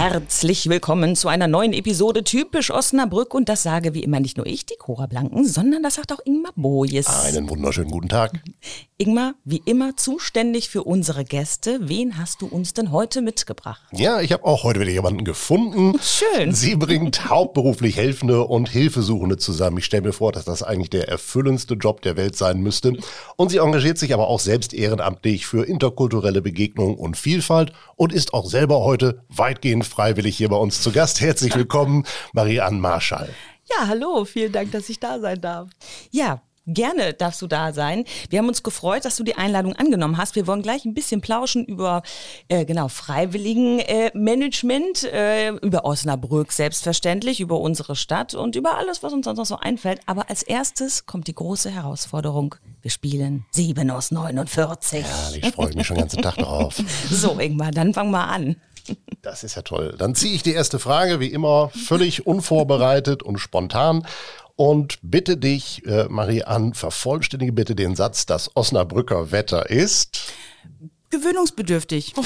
Herzlich willkommen zu einer neuen Episode Typisch Osnabrück. Und das sage wie immer nicht nur ich, die Cora Blanken, sondern das sagt auch Ingmar Bojes. Einen wunderschönen guten Tag. Ingmar, wie immer zuständig für unsere Gäste. Wen hast du uns denn heute mitgebracht? Ja, ich habe auch heute wieder jemanden gefunden. Schön. Sie bringt hauptberuflich Helfende und Hilfesuchende zusammen. Ich stelle mir vor, dass das eigentlich der erfüllendste Job der Welt sein müsste. Und sie engagiert sich aber auch selbst ehrenamtlich für interkulturelle Begegnung und Vielfalt und ist auch selber heute weitgehend freiwillig hier bei uns zu Gast. Herzlich willkommen, Marie-Anne Marschall. Ja, hallo, vielen Dank, dass ich da sein darf. Ja, Gerne darfst du da sein. Wir haben uns gefreut, dass du die Einladung angenommen hast. Wir wollen gleich ein bisschen plauschen über äh, genau Freiwilligenmanagement, äh, äh, über Osnabrück selbstverständlich, über unsere Stadt und über alles, was uns sonst noch so einfällt. Aber als erstes kommt die große Herausforderung. Wir spielen 7 aus 49. Ja, ich freue mich schon den ganzen Tag drauf. So, Ingmar, dann fang mal an. Das ist ja toll. Dann ziehe ich die erste Frage, wie immer, völlig unvorbereitet und spontan und bitte dich, äh, Marie an, vervollständige bitte den Satz, das Osnabrücker Wetter ist. Gewöhnungsbedürftig.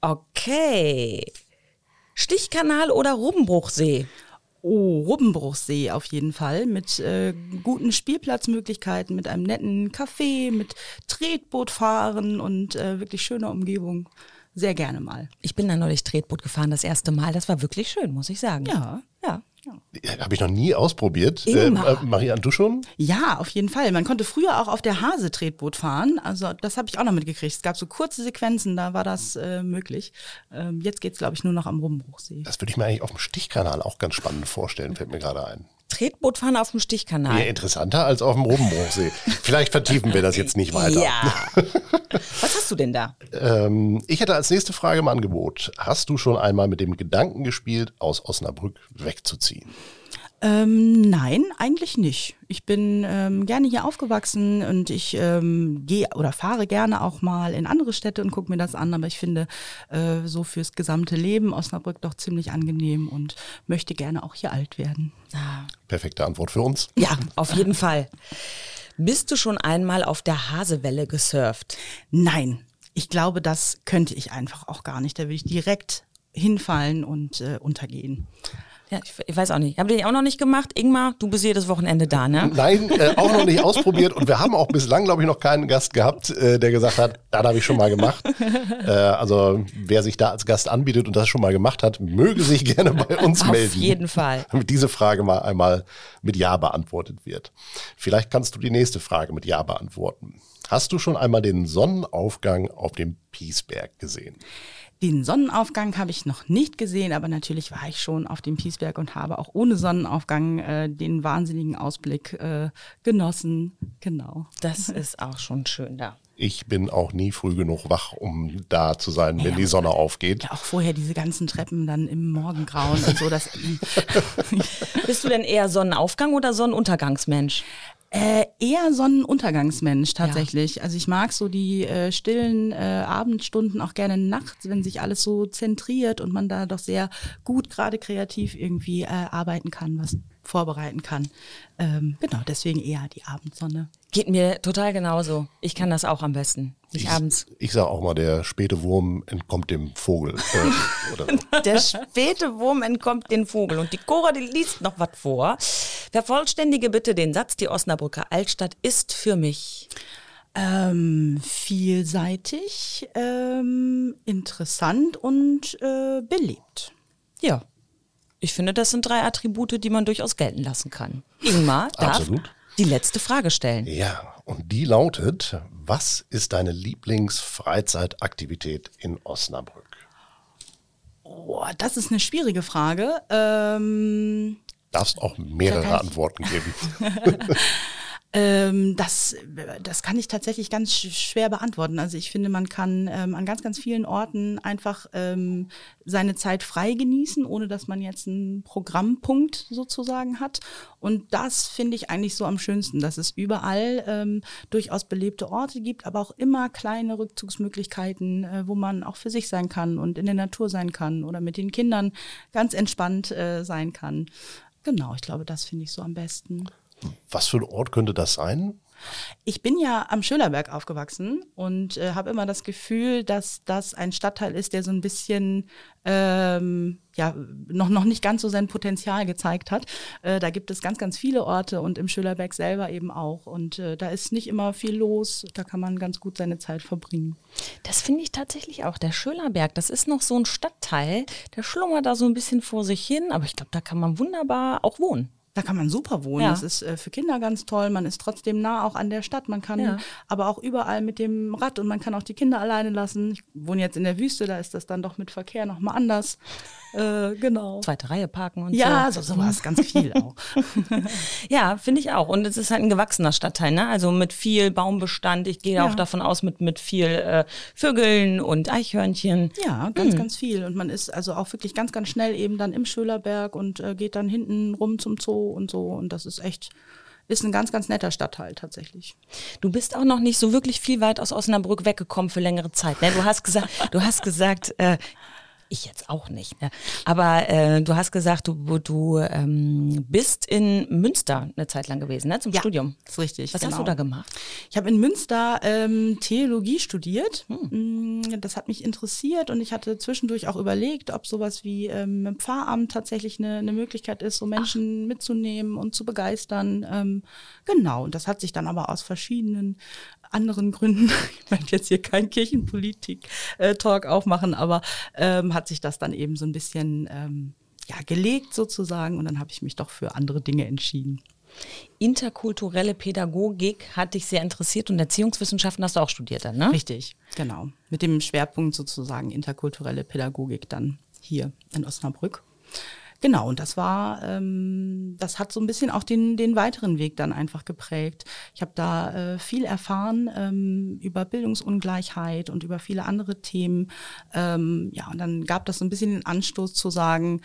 okay. Stichkanal oder Rubenbruchsee? Oh, Rubbenbruchsee auf jeden Fall mit äh, guten Spielplatzmöglichkeiten, mit einem netten Café, mit Tretbootfahren und äh, wirklich schöner Umgebung sehr gerne mal. Ich bin da neulich Tretboot gefahren, das erste Mal. Das war wirklich schön, muss ich sagen. Ja. Ja. Habe ich noch nie ausprobiert. Äh, äh, Marianne, du schon? Ja, auf jeden Fall. Man konnte früher auch auf der Hase Tretboot fahren. Also das habe ich auch noch mitgekriegt. Es gab so kurze Sequenzen, da war das äh, möglich. Ähm, jetzt geht es, glaube ich, nur noch am Rummbruchsee. Das würde ich mir eigentlich auf dem Stichkanal auch ganz spannend vorstellen, fällt mir gerade ein. Tretbootfahren auf dem Stichkanal. Ja, interessanter als auf dem Robenbruchsee. Vielleicht vertiefen wir das jetzt nicht weiter. Ja. Was hast du denn da? Ähm, ich hätte als nächste Frage im Angebot. Hast du schon einmal mit dem Gedanken gespielt, aus Osnabrück wegzuziehen? Ähm, nein, eigentlich nicht. Ich bin ähm, gerne hier aufgewachsen und ich ähm, gehe oder fahre gerne auch mal in andere Städte und gucke mir das an. Aber ich finde äh, so fürs gesamte Leben Osnabrück doch ziemlich angenehm und möchte gerne auch hier alt werden. Ah. Perfekte Antwort für uns. Ja, auf jeden Fall. Bist du schon einmal auf der Hasewelle gesurft? Nein, ich glaube, das könnte ich einfach auch gar nicht. Da will ich direkt hinfallen und äh, untergehen. Ja, ich, weiß auch nicht. Habe den auch noch nicht gemacht. Ingmar, du bist jedes Wochenende da, ne? Nein, äh, auch noch nicht ausprobiert. Und wir haben auch bislang, glaube ich, noch keinen Gast gehabt, äh, der gesagt hat, das habe ich schon mal gemacht. Äh, also wer sich da als Gast anbietet und das schon mal gemacht hat, möge sich gerne bei uns Auf melden. Auf jeden Fall. Damit diese Frage mal einmal mit Ja beantwortet wird. Vielleicht kannst du die nächste Frage mit Ja beantworten. Hast du schon einmal den Sonnenaufgang auf dem Piesberg gesehen? Den Sonnenaufgang habe ich noch nicht gesehen, aber natürlich war ich schon auf dem Piesberg und habe auch ohne Sonnenaufgang äh, den wahnsinnigen Ausblick äh, genossen. Genau. Das ist auch schon schön da. Ich bin auch nie früh genug wach, um da zu sein, wenn ja, die Sonne aufgeht. Ja, auch vorher diese ganzen Treppen dann im Morgengrauen und so. Das Bist du denn eher Sonnenaufgang oder Sonnenuntergangsmensch? Äh, eher Sonnenuntergangsmensch tatsächlich. Ja. Also ich mag so die äh, stillen äh, Abendstunden auch gerne nachts, wenn sich alles so zentriert und man da doch sehr gut gerade kreativ irgendwie äh, arbeiten kann, was vorbereiten kann. Ähm, genau, deswegen eher die Abendsonne. Geht mir total genauso. Ich kann das auch am besten. Nicht ich, abends. Ich sage auch mal, der späte Wurm entkommt dem Vogel. Äh, der späte Wurm entkommt dem Vogel. Und die Cora, die liest noch was vor. Vervollständige bitte den Satz, die Osnabrücker Altstadt ist für mich. Ähm, vielseitig, ähm, interessant und äh, belebt. Ja, ich finde, das sind drei Attribute, die man durchaus gelten lassen kann. Ingmar darf Absolut. die letzte Frage stellen. Ja, und die lautet, was ist deine Lieblingsfreizeitaktivität in Osnabrück? Oh, das ist eine schwierige Frage. Ähm, Darfst auch mehrere Antworten geben. Ähm, das, das kann ich tatsächlich ganz schwer beantworten. Also ich finde, man kann ähm, an ganz, ganz vielen Orten einfach ähm, seine Zeit frei genießen, ohne dass man jetzt einen Programmpunkt sozusagen hat. Und das finde ich eigentlich so am schönsten, dass es überall ähm, durchaus belebte Orte gibt, aber auch immer kleine Rückzugsmöglichkeiten, äh, wo man auch für sich sein kann und in der Natur sein kann oder mit den Kindern ganz entspannt äh, sein kann. Genau, ich glaube, das finde ich so am besten. Was für ein Ort könnte das sein? Ich bin ja am Schölerberg aufgewachsen und äh, habe immer das Gefühl, dass das ein Stadtteil ist, der so ein bisschen ähm, ja noch noch nicht ganz so sein Potenzial gezeigt hat. Äh, da gibt es ganz ganz viele Orte und im Schölerberg selber eben auch und äh, da ist nicht immer viel los. Da kann man ganz gut seine Zeit verbringen. Das finde ich tatsächlich auch. Der Schölerberg, das ist noch so ein Stadtteil, der schlummert da so ein bisschen vor sich hin, aber ich glaube, da kann man wunderbar auch wohnen. Da kann man super wohnen. Ja. Das ist äh, für Kinder ganz toll. Man ist trotzdem nah auch an der Stadt. Man kann ja. aber auch überall mit dem Rad und man kann auch die Kinder alleine lassen. Ich wohne jetzt in der Wüste, da ist das dann doch mit Verkehr nochmal anders. Äh, genau. Zweite Reihe parken und ja, so. Ja, so, sowas, ganz viel auch. ja, finde ich auch. Und es ist halt ein gewachsener Stadtteil, ne? Also mit viel Baumbestand. Ich gehe ja. auch davon aus, mit, mit viel äh, Vögeln und Eichhörnchen. Ja, ganz, hm. ganz viel. Und man ist also auch wirklich ganz, ganz schnell eben dann im Schölerberg und äh, geht dann hinten rum zum Zoo und so. Und das ist echt ist ein ganz, ganz netter Stadtteil tatsächlich. Du bist auch noch nicht so wirklich viel weit aus Osnabrück weggekommen für längere Zeit. Ne? Du hast gesagt, du hast gesagt, äh, ich jetzt auch nicht. Ne? Aber äh, du hast gesagt, du, du ähm, bist in Münster eine Zeit lang gewesen, ne? zum ja, Studium. ist richtig. Was genau. hast du da gemacht? Ich habe in Münster ähm, Theologie studiert. Hm. Mm, das hat mich interessiert und ich hatte zwischendurch auch überlegt, ob sowas wie ähm, Pfarramt tatsächlich eine, eine Möglichkeit ist, so Menschen Ach. mitzunehmen und zu begeistern. Ähm, genau, und das hat sich dann aber aus verschiedenen anderen Gründen, ich möchte jetzt hier keinen Kirchenpolitik-Talk aufmachen, aber ähm, hat sich das dann eben so ein bisschen ähm, ja, gelegt sozusagen und dann habe ich mich doch für andere Dinge entschieden. Interkulturelle Pädagogik hat dich sehr interessiert und Erziehungswissenschaften hast du auch studiert dann, ne? Richtig, genau. Mit dem Schwerpunkt sozusagen interkulturelle Pädagogik dann hier in Osnabrück. Genau, und das war, ähm, das hat so ein bisschen auch den, den weiteren Weg dann einfach geprägt. Ich habe da äh, viel erfahren ähm, über Bildungsungleichheit und über viele andere Themen. Ähm, ja, und dann gab das so ein bisschen den Anstoß zu sagen,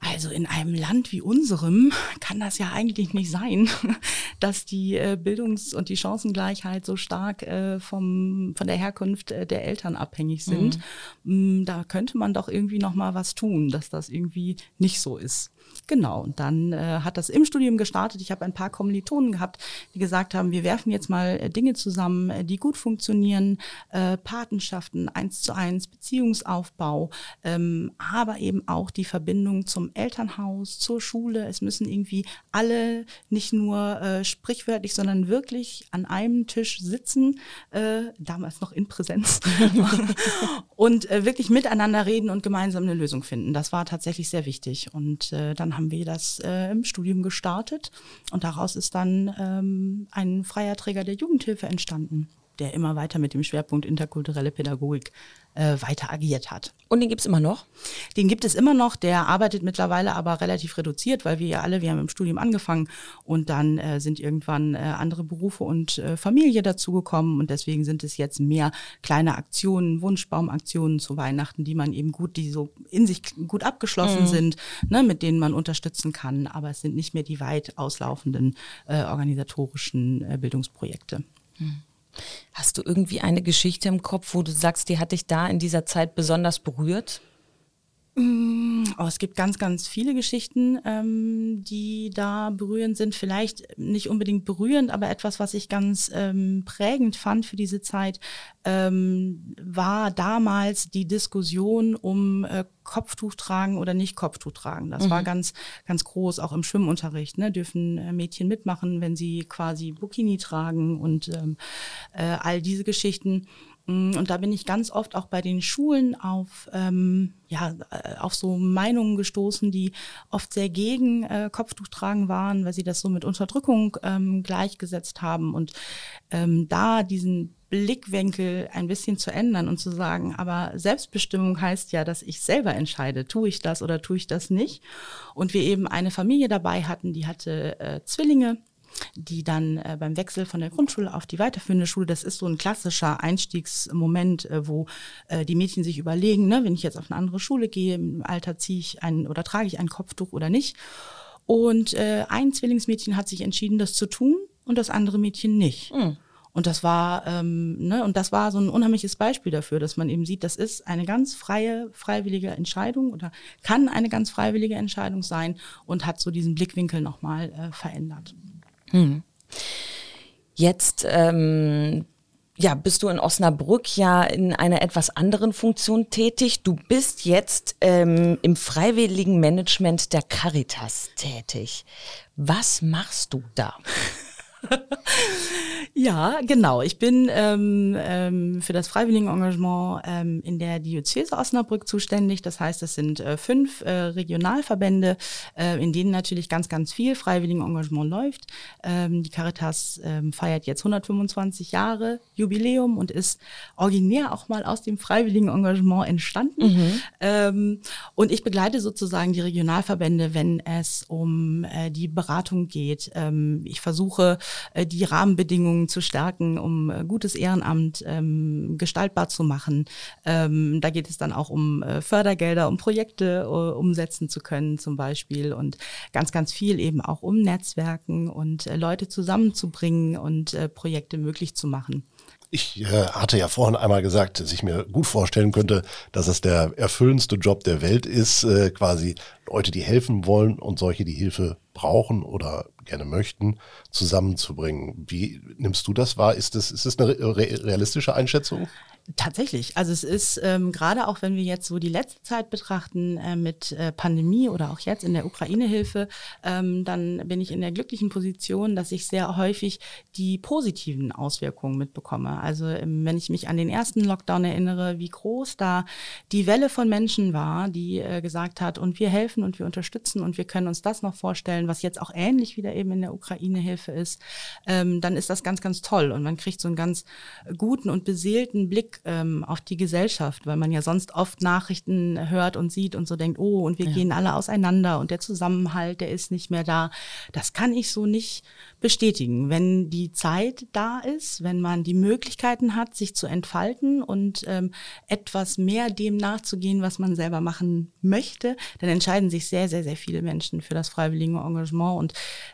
also in einem Land wie unserem kann das ja eigentlich nicht sein, dass die äh, Bildungs- und die Chancengleichheit so stark äh, vom, von der Herkunft äh, der Eltern abhängig sind. Mhm. Da könnte man doch irgendwie noch mal was tun, dass das irgendwie nicht so ist. Genau, und dann äh, hat das im Studium gestartet. Ich habe ein paar Kommilitonen gehabt, die gesagt haben, wir werfen jetzt mal äh, Dinge zusammen, äh, die gut funktionieren, äh, Patenschaften, eins zu eins, Beziehungsaufbau, ähm, aber eben auch die Verbindung zum Elternhaus, zur Schule. Es müssen irgendwie alle nicht nur äh, sprichwörtlich, sondern wirklich an einem Tisch sitzen, äh, damals noch in Präsenz, und äh, wirklich miteinander reden und gemeinsam eine Lösung finden. Das war tatsächlich sehr wichtig. Und äh, dann haben wir das äh, im Studium gestartet. Und daraus ist dann ähm, ein freier Träger der Jugendhilfe entstanden der immer weiter mit dem Schwerpunkt interkulturelle Pädagogik äh, weiter agiert hat. Und den gibt es immer noch? Den gibt es immer noch, der arbeitet mittlerweile aber relativ reduziert, weil wir ja alle, wir haben im Studium angefangen und dann äh, sind irgendwann äh, andere Berufe und äh, Familie dazugekommen und deswegen sind es jetzt mehr kleine Aktionen, Wunschbaumaktionen zu Weihnachten, die man eben gut, die so in sich gut abgeschlossen mhm. sind, ne, mit denen man unterstützen kann, aber es sind nicht mehr die weit auslaufenden äh, organisatorischen äh, Bildungsprojekte. Mhm. Hast du irgendwie eine Geschichte im Kopf, wo du sagst, die hat dich da in dieser Zeit besonders berührt? Mm, oh, es gibt ganz, ganz viele Geschichten, ähm, die da berührend sind. Vielleicht nicht unbedingt berührend, aber etwas, was ich ganz ähm, prägend fand für diese Zeit, ähm, war damals die Diskussion um äh, Kopftuch tragen oder nicht Kopftuch tragen. Das mhm. war ganz, ganz groß, auch im Schwimmunterricht. Ne? Dürfen äh, Mädchen mitmachen, wenn sie quasi Bikini tragen und ähm, äh, all diese Geschichten. Mm, und da bin ich ganz oft auch bei den Schulen auf, ähm, ja, äh, auf so Meinungen gestoßen, die oft sehr gegen äh, Kopftuch tragen waren, weil sie das so mit Unterdrückung ähm, gleichgesetzt haben. Und ähm, da diesen Blickwinkel ein bisschen zu ändern und zu sagen, aber Selbstbestimmung heißt ja, dass ich selber entscheide, tue ich das oder tue ich das nicht. Und wir eben eine Familie dabei hatten, die hatte äh, Zwillinge die dann äh, beim Wechsel von der Grundschule auf die weiterführende Schule, das ist so ein klassischer Einstiegsmoment, äh, wo äh, die Mädchen sich überlegen, ne, wenn ich jetzt auf eine andere Schule gehe, im Alter ziehe ich ein oder trage ich ein Kopftuch oder nicht. Und äh, ein Zwillingsmädchen hat sich entschieden, das zu tun und das andere Mädchen nicht. Mhm. Und das war, ähm, ne, und das war so ein unheimliches Beispiel dafür, dass man eben sieht, das ist eine ganz freie, freiwillige Entscheidung oder kann eine ganz freiwillige Entscheidung sein und hat so diesen Blickwinkel nochmal äh, verändert. Hm. Jetzt ähm, ja, bist du in Osnabrück ja in einer etwas anderen Funktion tätig. Du bist jetzt ähm, im freiwilligen Management der Caritas tätig. Was machst du da? Ja, genau. Ich bin ähm, ähm, für das Freiwilligenengagement ähm, in der Diözese Osnabrück zuständig. Das heißt, es sind äh, fünf äh, Regionalverbände, äh, in denen natürlich ganz, ganz viel Freiwilligenengagement läuft. Ähm, die Caritas ähm, feiert jetzt 125 Jahre Jubiläum und ist originär auch mal aus dem Freiwilligenengagement entstanden. Mhm. Ähm, und ich begleite sozusagen die Regionalverbände, wenn es um äh, die Beratung geht. Ähm, ich versuche, die Rahmenbedingungen zu stärken, um äh, gutes Ehrenamt ähm, gestaltbar zu machen. Ähm, da geht es dann auch um äh, Fördergelder, um Projekte umsetzen zu können zum Beispiel und ganz, ganz viel eben auch um Netzwerken und äh, Leute zusammenzubringen und äh, Projekte möglich zu machen. Ich äh, hatte ja vorhin einmal gesagt, dass ich mir gut vorstellen könnte, dass es der erfüllendste Job der Welt ist, äh, quasi Leute, die helfen wollen und solche, die Hilfe brauchen oder gerne möchten, zusammenzubringen. Wie nimmst du das wahr? Ist das, ist das eine realistische Einschätzung? Tatsächlich. Also es ist ähm, gerade auch, wenn wir jetzt so die letzte Zeit betrachten äh, mit äh, Pandemie oder auch jetzt in der Ukraine-Hilfe, ähm, dann bin ich in der glücklichen Position, dass ich sehr häufig die positiven Auswirkungen mitbekomme. Also ähm, wenn ich mich an den ersten Lockdown erinnere, wie groß da die Welle von Menschen war, die äh, gesagt hat, und wir helfen und wir unterstützen und wir können uns das noch vorstellen, was jetzt auch ähnlich wieder eben in der Ukraine-Hilfe ist, ähm, dann ist das ganz, ganz toll und man kriegt so einen ganz guten und beseelten Blick ähm, auf die Gesellschaft, weil man ja sonst oft Nachrichten hört und sieht und so denkt, oh, und wir ja. gehen alle auseinander und der Zusammenhalt, der ist nicht mehr da. Das kann ich so nicht bestätigen. Wenn die Zeit da ist, wenn man die Möglichkeiten hat, sich zu entfalten und ähm, etwas mehr dem nachzugehen, was man selber machen möchte, dann entscheiden sich sehr, sehr, sehr viele Menschen für das freiwillige Engagement und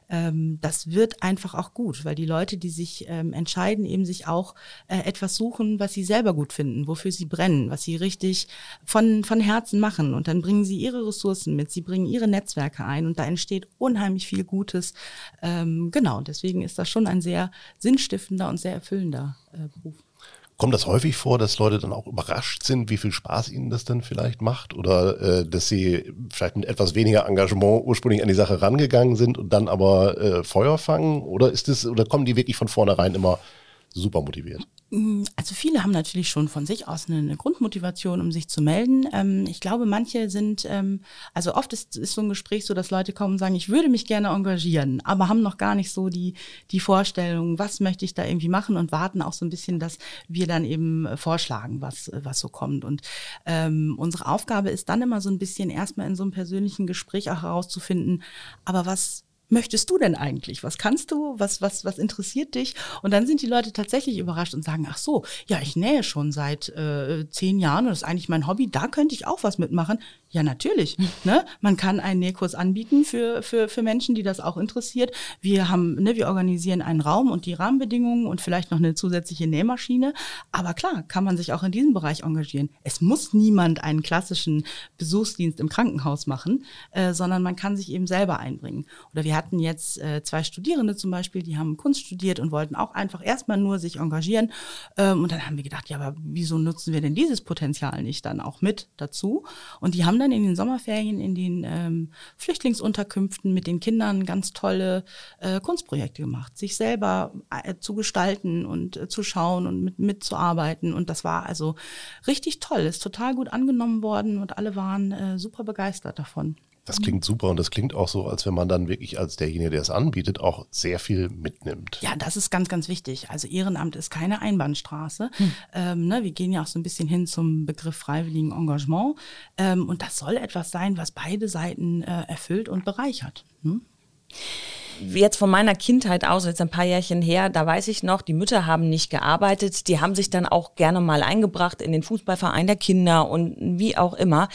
ähm, das wird einfach auch gut, weil die Leute, die sich ähm, entscheiden, eben sich auch äh, etwas suchen, was sie selber gut finden, wofür sie brennen, was sie richtig von, von Herzen machen und dann bringen sie ihre Ressourcen mit, sie bringen ihre Netzwerke ein und da entsteht unheimlich viel Gutes. Ähm, genau deswegen ist das schon ein sehr sinnstiftender und sehr erfüllender äh, Beruf. Kommt das häufig vor, dass Leute dann auch überrascht sind, wie viel Spaß ihnen das dann vielleicht macht? Oder äh, dass sie vielleicht mit etwas weniger Engagement ursprünglich an die Sache rangegangen sind und dann aber äh, Feuer fangen? Oder ist es, oder kommen die wirklich von vornherein immer super motiviert? Mm, also viele haben natürlich schon von sich aus eine, Grundmotivation, um sich zu melden. Ähm, ich glaube, manche sind, ähm, also oft ist, ist so ein Gespräch so, dass Leute kommen und sagen, ich würde mich gerne engagieren, aber haben noch gar nicht so die, die Vorstellung, was möchte ich da irgendwie machen und warten auch so ein bisschen, dass wir dann eben vorschlagen, was, was so kommt. Und ähm, unsere Aufgabe ist dann immer so ein bisschen erstmal in so einem persönlichen Gespräch auch herauszufinden, aber was möchtest du denn eigentlich? Was kannst du? Was, was, was interessiert dich? Und dann sind die Leute tatsächlich überrascht und sagen, ach so, ja, ich nähe schon seit äh, zehn Jahren und das ist eigentlich mein Hobby, da könnte ich auch was mitmachen. Ja, natürlich. ne? Man kann einen Nähkurs anbieten für, für, für Menschen, die das auch interessiert. Wir haben, ne, wir organisieren einen Raum und die Rahmenbedingungen und vielleicht noch eine zusätzliche Nähmaschine. Aber klar, kann man sich auch in diesem Bereich engagieren. Es muss niemand einen klassischen Besuchsdienst im Krankenhaus machen, äh, sondern man kann sich eben selber einbringen. Oder wir hatten jetzt äh, zwei Studierende zum Beispiel, die haben Kunst studiert und wollten auch einfach erstmal nur sich engagieren. Ähm, und dann haben wir gedacht, ja, aber wieso nutzen wir denn dieses Potenzial nicht dann auch mit dazu? Und die haben dann in den Sommerferien in den ähm, Flüchtlingsunterkünften mit den Kindern ganz tolle äh, Kunstprojekte gemacht, sich selber äh, zu gestalten und äh, zu schauen und mit, mitzuarbeiten. Und das war also richtig toll, ist total gut angenommen worden und alle waren äh, super begeistert davon. Das klingt super und das klingt auch so, als wenn man dann wirklich als derjenige, der es anbietet, auch sehr viel mitnimmt. Ja, das ist ganz, ganz wichtig. Also Ehrenamt ist keine Einbahnstraße. Hm. Ähm, ne, wir gehen ja auch so ein bisschen hin zum Begriff freiwilligen Engagement. Ähm, und das soll etwas sein, was beide Seiten äh, erfüllt und bereichert. Hm? Jetzt von meiner Kindheit aus, jetzt ein paar Jährchen her, da weiß ich noch, die Mütter haben nicht gearbeitet, die haben sich dann auch gerne mal eingebracht in den Fußballverein der Kinder und wie auch immer.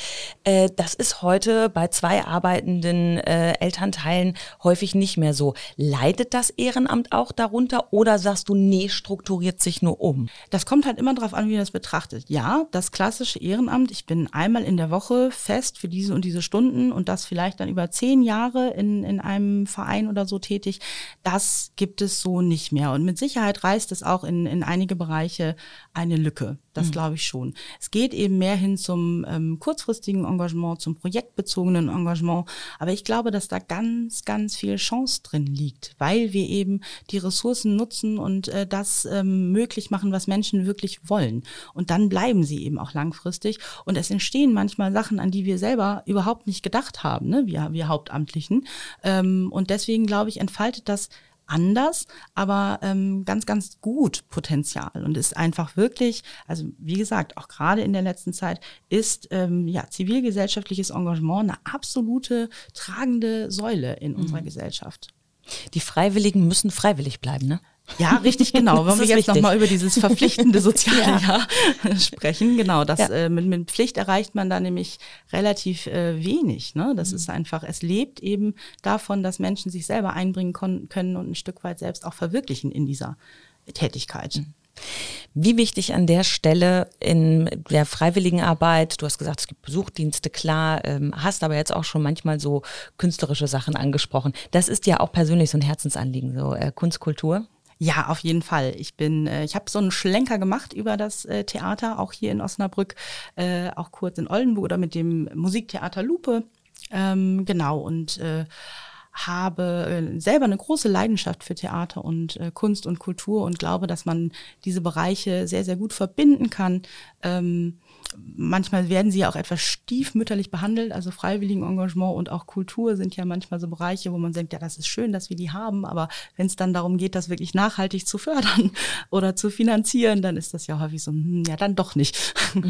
Äh, das ist heute bei zwei arbeitenden äh, Elternteilen häufig nicht mehr so. Leidet das Ehrenamt auch darunter oder sagst du, nee, strukturiert sich nur um? Das kommt halt immer darauf an, wie man das betrachtet. Ja, das klassische Ehrenamt, ich bin einmal in der Woche fest für diese und diese Stunden und das vielleicht dann über zehn Jahre in, in einem Verein oder so tätig, das gibt es so nicht mehr. Und mit Sicherheit reißt es auch in, in einige Bereiche eine Lücke. Das mhm. glaube ich schon. Es geht eben mehr hin zum ähm, kurzfristigen Engagement, zum projektbezogenen Engagement. Aber ich glaube, dass da ganz, ganz viel Chance drin liegt, weil wir eben die Ressourcen nutzen und äh, das ähm, möglich machen, was Menschen wirklich wollen. Und dann bleiben sie eben auch langfristig. Und es entstehen manchmal Sachen, an die wir selber überhaupt nicht gedacht haben, ne? wir, wir Hauptamtlichen. Ähm, und deswegen glaube ich, entfaltet das anders, aber ähm, ganz, ganz gut Potenzial und ist einfach wirklich, also wie gesagt, auch gerade in der letzten Zeit ist ähm, ja zivilgesellschaftliches Engagement eine absolute tragende Säule in mhm. unserer Gesellschaft. Die Freiwilligen müssen freiwillig bleiben, ne? Ja, richtig, genau. Wenn wir jetzt nochmal über dieses verpflichtende soziale ja. Jahr sprechen, genau, das, äh, mit, mit Pflicht erreicht man da nämlich relativ äh, wenig. Ne? Das mhm. ist einfach, es lebt eben davon, dass Menschen sich selber einbringen können und ein Stück weit selbst auch verwirklichen in dieser Tätigkeit. Mhm. Wie wichtig an der Stelle in der freiwilligen Arbeit, du hast gesagt, es gibt Besuchdienste, klar, ähm, hast aber jetzt auch schon manchmal so künstlerische Sachen angesprochen. Das ist ja auch persönlich so ein Herzensanliegen, so äh, Kunstkultur. Ja, auf jeden Fall. Ich bin, äh, ich habe so einen Schlenker gemacht über das äh, Theater, auch hier in Osnabrück, äh, auch kurz in Oldenburg oder mit dem Musiktheater Lupe. Ähm, genau und äh, habe äh, selber eine große Leidenschaft für Theater und äh, Kunst und Kultur und glaube, dass man diese Bereiche sehr, sehr gut verbinden kann. Ähm, manchmal werden sie ja auch etwas stiefmütterlich behandelt. Also Freiwilligenengagement und auch Kultur sind ja manchmal so Bereiche, wo man denkt, ja, das ist schön, dass wir die haben, aber wenn es dann darum geht, das wirklich nachhaltig zu fördern oder zu finanzieren, dann ist das ja häufig so, hm, ja, dann doch nicht.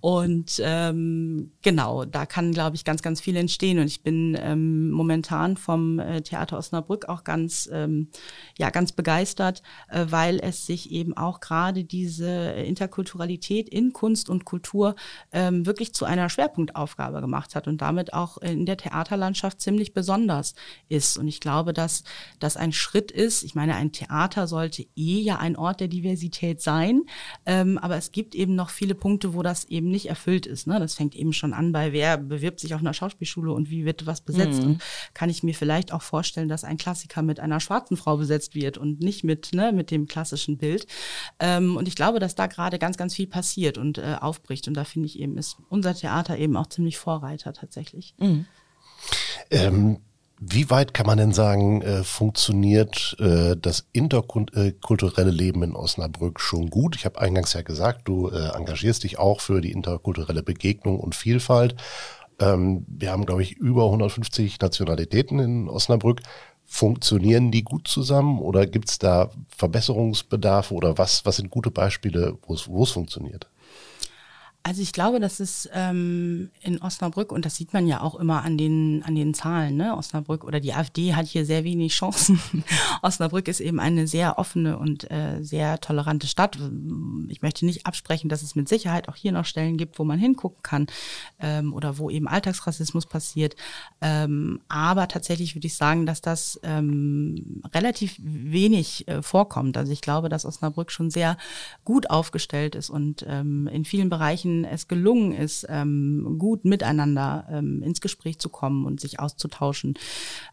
und ähm, genau, da kann, glaube ich, ganz, ganz viel entstehen. Und ich bin ähm, momentan vom äh, Theater Osnabrück auch ganz, ähm, ja, ganz begeistert, äh, weil es sich eben auch gerade diese Interkulturalität in Kunst und Kultur ähm, wirklich zu einer Schwerpunktaufgabe gemacht hat und damit auch in der Theaterlandschaft ziemlich besonders ist. Und ich glaube, dass das ein Schritt ist. Ich meine, ein Theater sollte eh ja ein Ort der Diversität sein, ähm, aber es gibt eben noch viele Punkte, wo das eben nicht erfüllt ist. Ne? Das fängt eben schon an bei, wer bewirbt sich auf einer Schauspielschule und wie wird was besetzt. Mhm. Und kann ich mir vielleicht auch vorstellen, dass ein Klassiker mit einer schwarzen Frau besetzt wird und nicht mit, ne, mit dem klassischen Bild. Ähm, und ich glaube, dass da gerade ganz, ganz viel passiert und äh, aufbricht. Und da finde ich eben, ist unser Theater eben auch ziemlich Vorreiter tatsächlich. Mhm. Ähm, wie weit kann man denn sagen, äh, funktioniert äh, das interkulturelle Leben in Osnabrück schon gut? Ich habe eingangs ja gesagt, du äh, engagierst dich auch für die interkulturelle Begegnung und Vielfalt. Ähm, wir haben, glaube ich, über 150 Nationalitäten in Osnabrück. Funktionieren die gut zusammen oder gibt es da Verbesserungsbedarfe oder was, was sind gute Beispiele, wo es funktioniert? Also ich glaube, dass es ähm, in Osnabrück, und das sieht man ja auch immer an den, an den Zahlen, ne? Osnabrück oder die AfD hat hier sehr wenig Chancen. Osnabrück ist eben eine sehr offene und äh, sehr tolerante Stadt. Ich möchte nicht absprechen, dass es mit Sicherheit auch hier noch Stellen gibt, wo man hingucken kann ähm, oder wo eben Alltagsrassismus passiert. Ähm, aber tatsächlich würde ich sagen, dass das ähm, relativ wenig äh, vorkommt. Also ich glaube, dass Osnabrück schon sehr gut aufgestellt ist und ähm, in vielen Bereichen Bereichen es gelungen ist, ähm, gut miteinander ähm, ins Gespräch zu kommen und sich auszutauschen.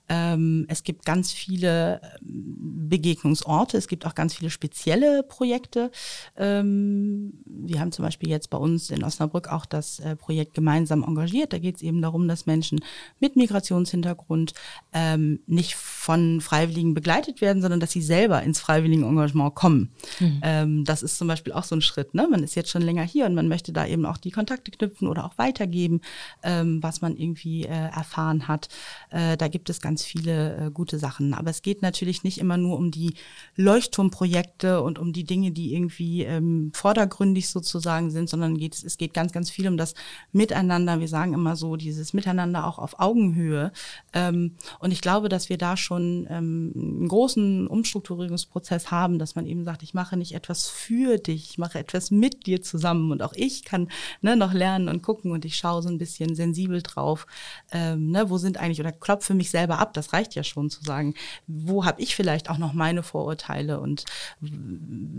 Ähm, es gibt ganz viele ähm, Begegnungsorte, es gibt auch ganz viele spezielle Projekte. Ähm, wir haben zum Beispiel jetzt bei uns in Osnabrück auch das äh, Projekt gemeinsam engagiert. Da geht es eben darum, dass Menschen mit Migrationshintergrund ähm, nicht von Freiwilligen begleitet werden, sondern dass sie selber ins freiwilligen Engagement kommen. Mhm. Das ist zum Beispiel auch so ein Schritt. Ne? Man ist jetzt schon länger hier und man möchte da eben auch die Kontakte knüpfen oder auch weitergeben, ähm, was man irgendwie äh, erfahren hat. Äh, da gibt es ganz viele äh, gute Sachen. Aber es geht natürlich nicht immer nur um die Leuchtturmprojekte und um die Dinge, die irgendwie ähm, vordergründig sozusagen sind, sondern geht, es geht ganz, ganz viel um das Miteinander. Wir sagen immer so, dieses Miteinander auch auf Augenhöhe. Ähm, und ich glaube, dass wir da schon ähm, einen großen Umstrukturierungsprozess haben, dass man eben sagt, ich mache nicht etwas für dich, ich mache etwas mit dir zusammen und auch ich kann ne, noch lernen und gucken und ich schaue so ein bisschen sensibel drauf, ähm, ne, wo sind eigentlich oder klopfe mich selber ab, das reicht ja schon zu sagen, wo habe ich vielleicht auch noch meine Vorurteile? Und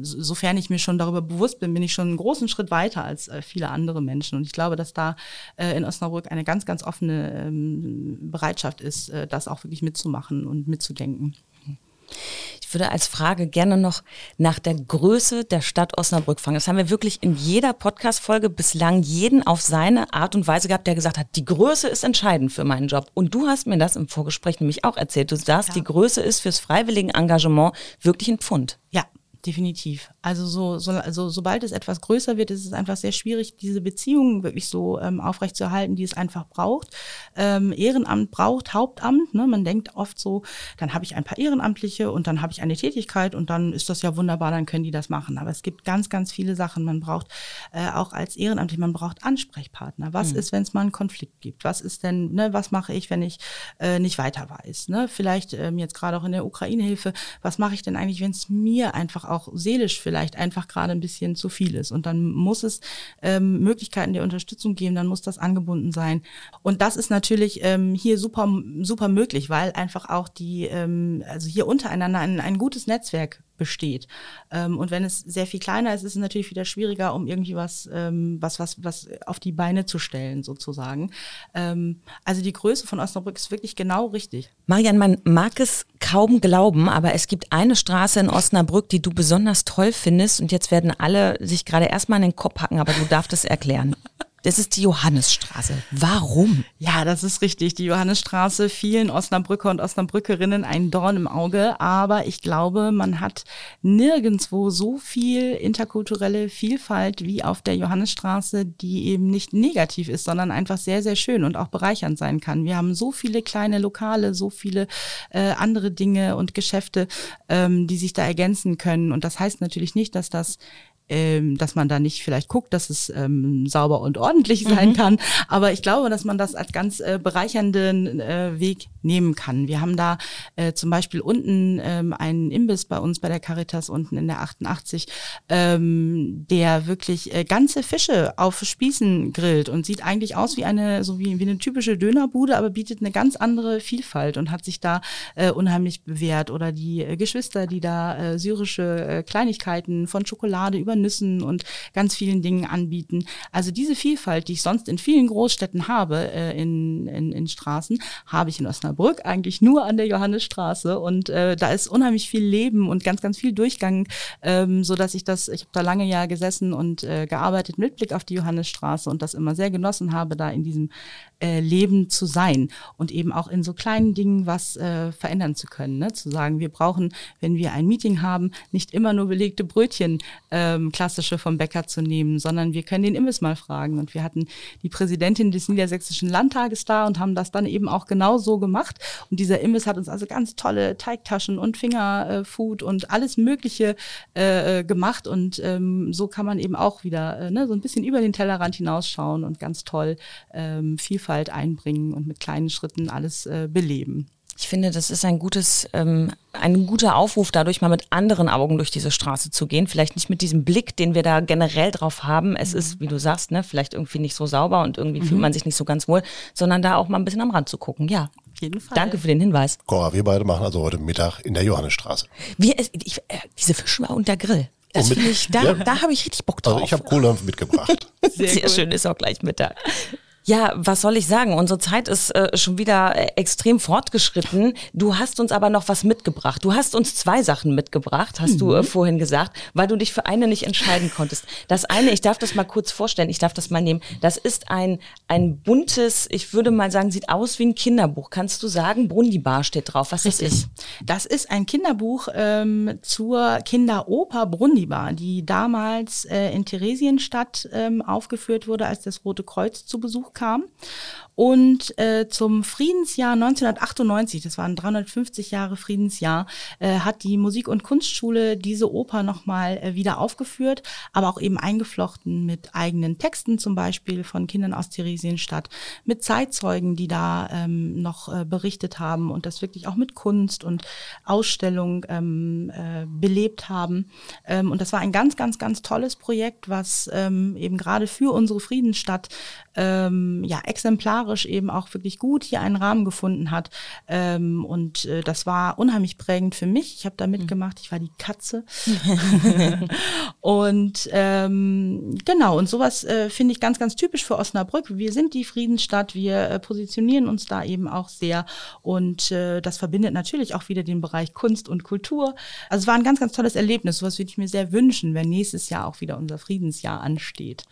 sofern ich mir schon darüber bewusst bin, bin ich schon einen großen Schritt weiter als äh, viele andere Menschen. Und ich glaube, dass da äh, in Osnabrück eine ganz, ganz offene ähm, Bereitschaft ist, äh, das auch wirklich mitzumachen und mitzudenken. Ich würde als Frage gerne noch nach der Größe der Stadt Osnabrück fangen. Das haben wir wirklich in jeder Podcast-Folge bislang jeden auf seine Art und Weise gehabt, der gesagt hat, die Größe ist entscheidend für meinen Job. Und du hast mir das im Vorgespräch nämlich auch erzählt. Du sagst, ja. die Größe ist fürs freiwillige Engagement wirklich ein Pfund. Ja, definitiv. Also so, so also sobald es etwas größer wird, ist es einfach sehr schwierig, diese Beziehungen wirklich so ähm, aufrechtzuerhalten, die es einfach braucht. Ähm, Ehrenamt braucht Hauptamt. Ne? Man denkt oft so, dann habe ich ein paar Ehrenamtliche und dann habe ich eine Tätigkeit und dann ist das ja wunderbar, dann können die das machen. Aber es gibt ganz, ganz viele Sachen. Man braucht äh, auch als Ehrenamtlich, man braucht Ansprechpartner. Was mhm. ist, wenn es mal einen Konflikt gibt? Was ist denn, ne, was mache ich, wenn ich äh, nicht weiter weiß? Ne? Vielleicht ähm, jetzt gerade auch in der Ukraine-Hilfe, was mache ich denn eigentlich, wenn es mir einfach auch seelisch vielleicht einfach gerade ein bisschen zu viel ist. Und dann muss es ähm, Möglichkeiten der Unterstützung geben, dann muss das angebunden sein. Und das ist natürlich ähm, hier super, super möglich, weil einfach auch die, ähm, also hier untereinander ein, ein gutes Netzwerk besteht. Ähm, und wenn es sehr viel kleiner ist, ist es natürlich wieder schwieriger, um irgendwie was, ähm, was, was, was auf die Beine zu stellen, sozusagen. Ähm, also die Größe von Osnabrück ist wirklich genau richtig. Marian, man mag es kaum glauben, aber es gibt eine Straße in Osnabrück, die du besonders toll findest. Und jetzt werden alle sich gerade erstmal in den Kopf hacken, aber du darfst es erklären. Das ist die Johannesstraße. Warum? Ja, das ist richtig. Die Johannesstraße, vielen Osnabrücker und Osnabrückerinnen ein Dorn im Auge. Aber ich glaube, man hat nirgendwo so viel interkulturelle Vielfalt wie auf der Johannesstraße, die eben nicht negativ ist, sondern einfach sehr, sehr schön und auch bereichernd sein kann. Wir haben so viele kleine Lokale, so viele äh, andere Dinge und Geschäfte, ähm, die sich da ergänzen können. Und das heißt natürlich nicht, dass das ähm, dass man da nicht vielleicht guckt, dass es ähm, sauber und ordentlich sein mhm. kann. Aber ich glaube, dass man das als ganz äh, bereichernden äh, Weg nehmen kann. Wir haben da äh, zum Beispiel unten ähm, einen Imbiss bei uns bei der Caritas unten in der 88, ähm, der wirklich äh, ganze Fische auf Spießen grillt und sieht eigentlich aus wie eine so wie, wie eine typische Dönerbude, aber bietet eine ganz andere Vielfalt und hat sich da äh, unheimlich bewährt. Oder die äh, Geschwister, die da äh, syrische äh, Kleinigkeiten von Schokolade über Nüssen und ganz vielen Dingen anbieten. Also diese Vielfalt, die ich sonst in vielen Großstädten habe, äh, in, in, in Straßen, habe ich in Osnabrück eigentlich nur an der Johannesstraße und äh, da ist unheimlich viel Leben und ganz, ganz viel Durchgang, ähm, so dass ich das, ich habe da lange Jahr gesessen und äh, gearbeitet mit Blick auf die Johannesstraße und das immer sehr genossen habe, da in diesem äh, Leben zu sein und eben auch in so kleinen Dingen was äh, verändern zu können. Ne? Zu sagen, wir brauchen, wenn wir ein Meeting haben, nicht immer nur belegte Brötchen ähm, klassische vom Bäcker zu nehmen, sondern wir können den Imbiss mal fragen. Und wir hatten die Präsidentin des Niedersächsischen Landtages da und haben das dann eben auch genau so gemacht. Und dieser Imbiss hat uns also ganz tolle Teigtaschen und Fingerfood und alles Mögliche äh, äh, gemacht. Und ähm, so kann man eben auch wieder äh, ne, so ein bisschen über den Tellerrand hinausschauen und ganz toll ähm, Vielfalt einbringen und mit kleinen Schritten alles äh, beleben. Ich finde, das ist ein gutes, ähm, ein guter Aufruf, dadurch mal mit anderen Augen durch diese Straße zu gehen. Vielleicht nicht mit diesem Blick, den wir da generell drauf haben. Es mhm. ist, wie du sagst, ne, vielleicht irgendwie nicht so sauber und irgendwie mhm. fühlt man sich nicht so ganz wohl, sondern da auch mal ein bisschen am Rand zu gucken. Ja. Auf jeden Fall. Danke für den Hinweis. Cora, wir beide machen also heute Mittag in der Johannesstraße. Wir, ich, äh, diese Fische und der Grill. Das finde ich, da, ja. da habe ich richtig Bock drauf. Also ich habe Kohldampf mitgebracht. Sehr, Sehr schön, ist auch gleich Mittag. Ja, was soll ich sagen? Unsere Zeit ist äh, schon wieder äh, extrem fortgeschritten. Du hast uns aber noch was mitgebracht. Du hast uns zwei Sachen mitgebracht, hast mhm. du äh, vorhin gesagt, weil du dich für eine nicht entscheiden konntest. Das eine, ich darf das mal kurz vorstellen, ich darf das mal nehmen. Das ist ein, ein buntes, ich würde mal sagen, sieht aus wie ein Kinderbuch. Kannst du sagen, Brundibar steht drauf, was Richtig. das ist? Das ist ein Kinderbuch ähm, zur Kinderoper Brundibar, die damals äh, in Theresienstadt ähm, aufgeführt wurde, als das Rote Kreuz zu Besuch kam. Und äh, zum Friedensjahr 1998, das waren 350 Jahre Friedensjahr, äh, hat die Musik- und Kunstschule diese Oper nochmal äh, wieder aufgeführt, aber auch eben eingeflochten mit eigenen Texten, zum Beispiel von Kindern aus Theresienstadt, mit Zeitzeugen, die da ähm, noch äh, berichtet haben und das wirklich auch mit Kunst und Ausstellung ähm, äh, belebt haben. Ähm, und das war ein ganz, ganz, ganz tolles Projekt, was ähm, eben gerade für unsere Friedensstadt ähm, ja exemplarisch eben auch wirklich gut hier einen Rahmen gefunden hat. Ähm, und äh, das war unheimlich prägend für mich. Ich habe da mitgemacht, ich war die Katze. und ähm, genau, und sowas äh, finde ich ganz, ganz typisch für Osnabrück. Wir sind die Friedensstadt, wir äh, positionieren uns da eben auch sehr. Und äh, das verbindet natürlich auch wieder den Bereich Kunst und Kultur. Also es war ein ganz, ganz tolles Erlebnis. Sowas würde ich mir sehr wünschen, wenn nächstes Jahr auch wieder unser Friedensjahr ansteht.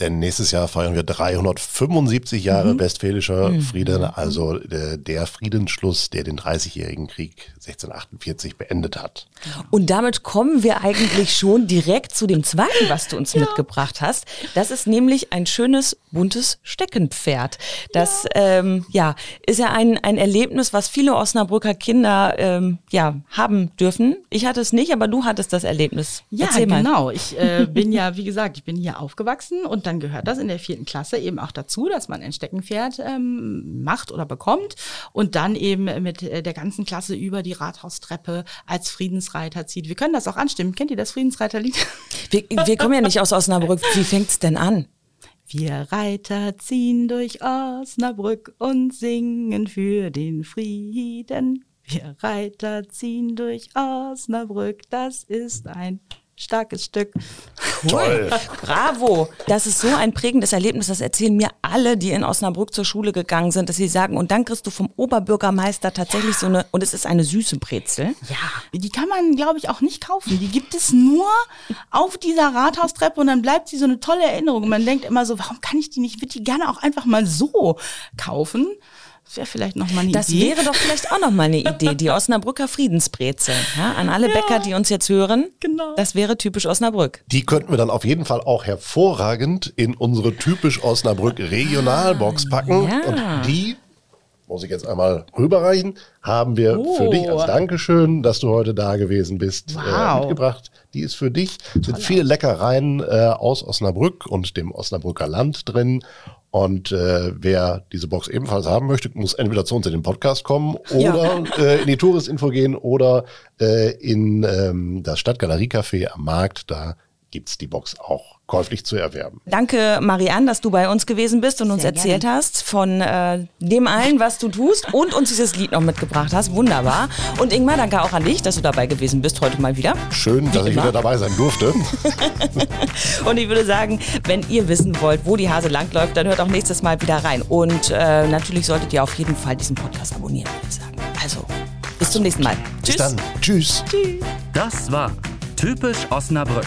Denn nächstes Jahr feiern wir 375 Jahre mhm. westfälischer mhm. Frieden, also der, der Friedensschluss, der den 30-jährigen Krieg 1648 beendet hat. Und damit kommen wir eigentlich schon direkt zu dem zweiten, was du uns ja. mitgebracht hast. Das ist nämlich ein schönes, buntes Steckenpferd. Das ja, ähm, ja ist ja ein, ein Erlebnis, was viele Osnabrücker Kinder ähm, ja, haben dürfen. Ich hatte es nicht, aber du hattest das Erlebnis. Ja, Erzähl genau. Ich äh, bin ja, wie gesagt, ich bin hier aufgewachsen und dann gehört das in der vierten Klasse eben auch dazu, dass man ein Steckenpferd ähm, macht oder bekommt und dann eben mit äh, der ganzen Klasse über die Rathaustreppe als Friedensreiter zieht. Wir können das auch anstimmen. Kennt ihr das Friedensreiterlied? Wir, wir kommen ja nicht aus Osnabrück. Wie fängt's denn an? Wir Reiter ziehen durch Osnabrück und singen für den Frieden. Wir Reiter ziehen durch Osnabrück, das ist ein starkes Stück. Cool. Toll. Bravo. Das ist so ein prägendes Erlebnis. Das erzählen mir alle, die in Osnabrück zur Schule gegangen sind, dass sie sagen, und dann kriegst du vom Oberbürgermeister tatsächlich ja. so eine, und es ist eine süße Brezel. Ja, die kann man, glaube ich, auch nicht kaufen. Die gibt es nur auf dieser Rathaustreppe und dann bleibt sie so eine tolle Erinnerung. Und man denkt immer so, warum kann ich die nicht? Ich würde die gerne auch einfach mal so kaufen. Das wäre vielleicht noch mal eine das Idee. Das wäre doch vielleicht auch noch mal eine Idee, die Osnabrücker Friedensbrezel. Ja, an alle ja, Bäcker, die uns jetzt hören, genau. das wäre typisch Osnabrück. Die könnten wir dann auf jeden Fall auch hervorragend in unsere typisch Osnabrück Regionalbox packen. Ja. Und die muss ich jetzt einmal rüberreichen, haben wir oh. für dich als Dankeschön, dass du heute da gewesen bist, äh, wow. äh, mitgebracht. Die ist für dich. Es sind viele Leckereien äh, aus Osnabrück und dem Osnabrücker Land drin. Und äh, wer diese Box ebenfalls haben möchte, muss entweder zu uns in den Podcast kommen oder ja. äh, in die Touristinfo gehen oder äh, in ähm, das Stadtgaleriecafé am Markt. Da gibt's die Box auch käuflich zu erwerben. Danke, Marianne, dass du bei uns gewesen bist und Sehr uns erzählt gerne. hast von äh, dem allen, was du tust und uns dieses Lied noch mitgebracht hast. Wunderbar. Und Ingmar, danke auch an dich, dass du dabei gewesen bist heute mal wieder. Schön, Wie dass immer. ich wieder dabei sein durfte. und ich würde sagen, wenn ihr wissen wollt, wo die Hase langläuft, dann hört auch nächstes Mal wieder rein. Und äh, natürlich solltet ihr auf jeden Fall diesen Podcast abonnieren, würde ich sagen. Also, bis zum nächsten Mal. Bis dann. Tschüss. Tschüss. Das war Typisch Osnabrück